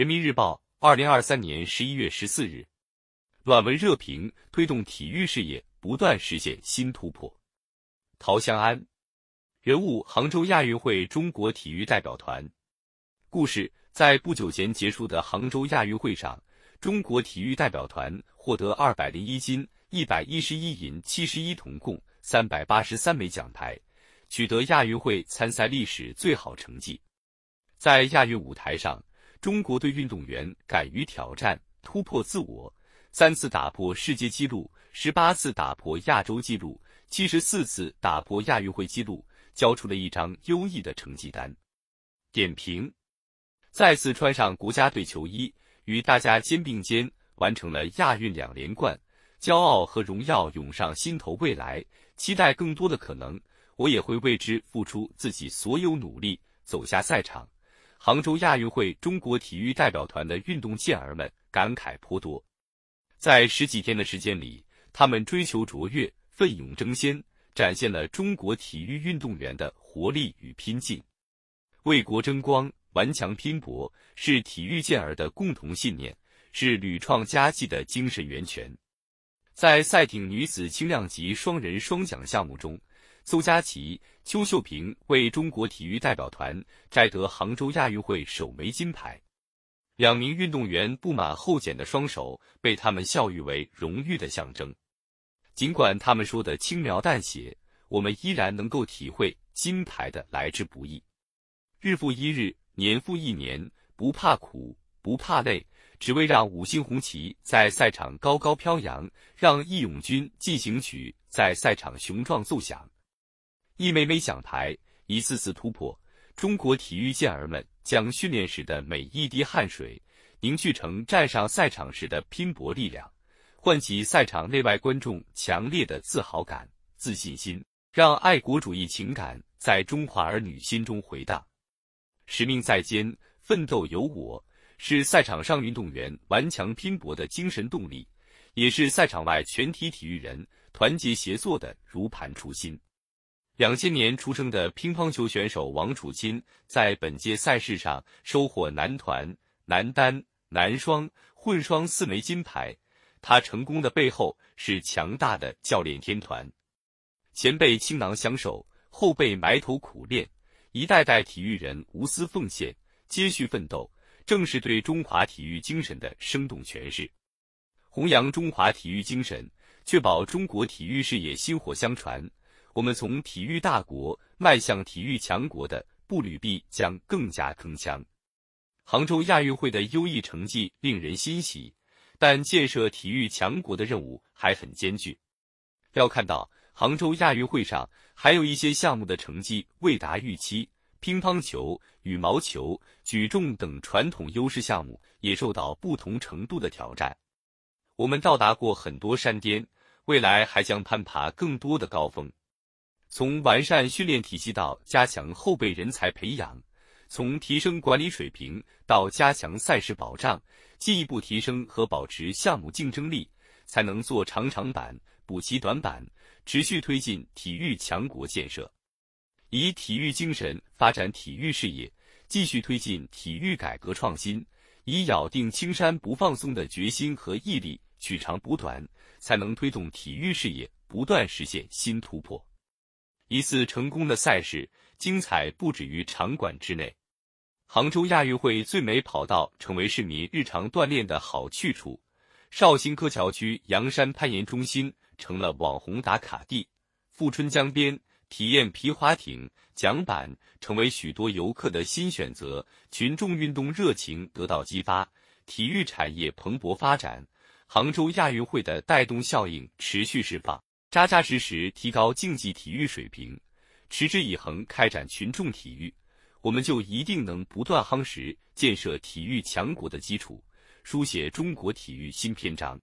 人民日报，二零二三年十一月十四日，暖文热评：推动体育事业不断实现新突破。陶香安，人物：杭州亚运会中国体育代表团。故事：在不久前结束的杭州亚运会上，中国体育代表团获得二百零一金、一百一十一银、七十一铜，共三百八十三枚奖牌，取得亚运会参赛历史最好成绩。在亚运舞台上。中国队运动员敢于挑战、突破自我，三次打破世界纪录，十八次打破亚洲纪录，七十四次打破亚运会纪录，交出了一张优异的成绩单。点评：再次穿上国家队球衣，与大家肩并肩完成了亚运两连冠，骄傲和荣耀涌上心头。未来期待更多的可能，我也会为之付出自己所有努力，走下赛场。杭州亚运会，中国体育代表团的运动健儿们感慨颇多。在十几天的时间里，他们追求卓越、奋勇争先，展现了中国体育运动员的活力与拼劲。为国争光、顽强拼搏是体育健儿的共同信念，是屡创佳绩的精神源泉。在赛艇女子轻量级双人双桨项目中，邹佳琪、邱秀萍为中国体育代表团摘得杭州亚运会首枚金牌。两名运动员布满后茧的双手被他们笑誉为荣誉的象征。尽管他们说的轻描淡写，我们依然能够体会金牌的来之不易。日复一日，年复一年，不怕苦，不怕累，只为让五星红旗在赛场高高飘扬，让《义勇军进行曲》在赛场雄壮奏响。一枚枚奖牌，一次次突破，中国体育健儿们将训练时的每一滴汗水凝聚成站上赛场时的拼搏力量，唤起赛场内外观众强烈的自豪感、自信心，让爱国主义情感在中华儿女心中回荡。使命在肩，奋斗有我，是赛场上运动员顽强拼搏的精神动力，也是赛场外全体体育人团结协作的如磐初心。两千年出生的乒乓球选手王楚钦在本届赛事上收获男团、男单、男双、混双四枚金牌。他成功的背后是强大的教练天团，前辈倾囊相授，后辈埋头苦练，一代代体育人无私奉献、接续奋斗，正是对中华体育精神的生动诠释。弘扬中华体育精神，确保中国体育事业薪火相传。我们从体育大国迈向体育强国的步履必将更加铿锵。杭州亚运会的优异成绩令人欣喜，但建设体育强国的任务还很艰巨。要看到杭州亚运会上还有一些项目的成绩未达预期，乒乓球、羽毛球、举重等传统优势项目也受到不同程度的挑战。我们到达过很多山巅，未来还将攀爬更多的高峰。从完善训练体系到加强后备人才培养，从提升管理水平到加强赛事保障，进一步提升和保持项目竞争力，才能做长长板、补齐短板，持续推进体育强国建设。以体育精神发展体育事业，继续推进体育改革创新，以咬定青山不放松的决心和毅力取长补短，才能推动体育事业不断实现新突破。一次成功的赛事，精彩不止于场馆之内。杭州亚运会最美跑道成为市民日常锻炼的好去处。绍兴柯桥区阳山攀岩中心成了网红打卡地。富春江边体验皮划艇、桨板成为许多游客的新选择。群众运动热情得到激发，体育产业蓬勃发展。杭州亚运会的带动效应持续释放。扎扎实实提高竞技体育水平，持之以恒开展群众体育，我们就一定能不断夯实建设体育强国的基础，书写中国体育新篇章。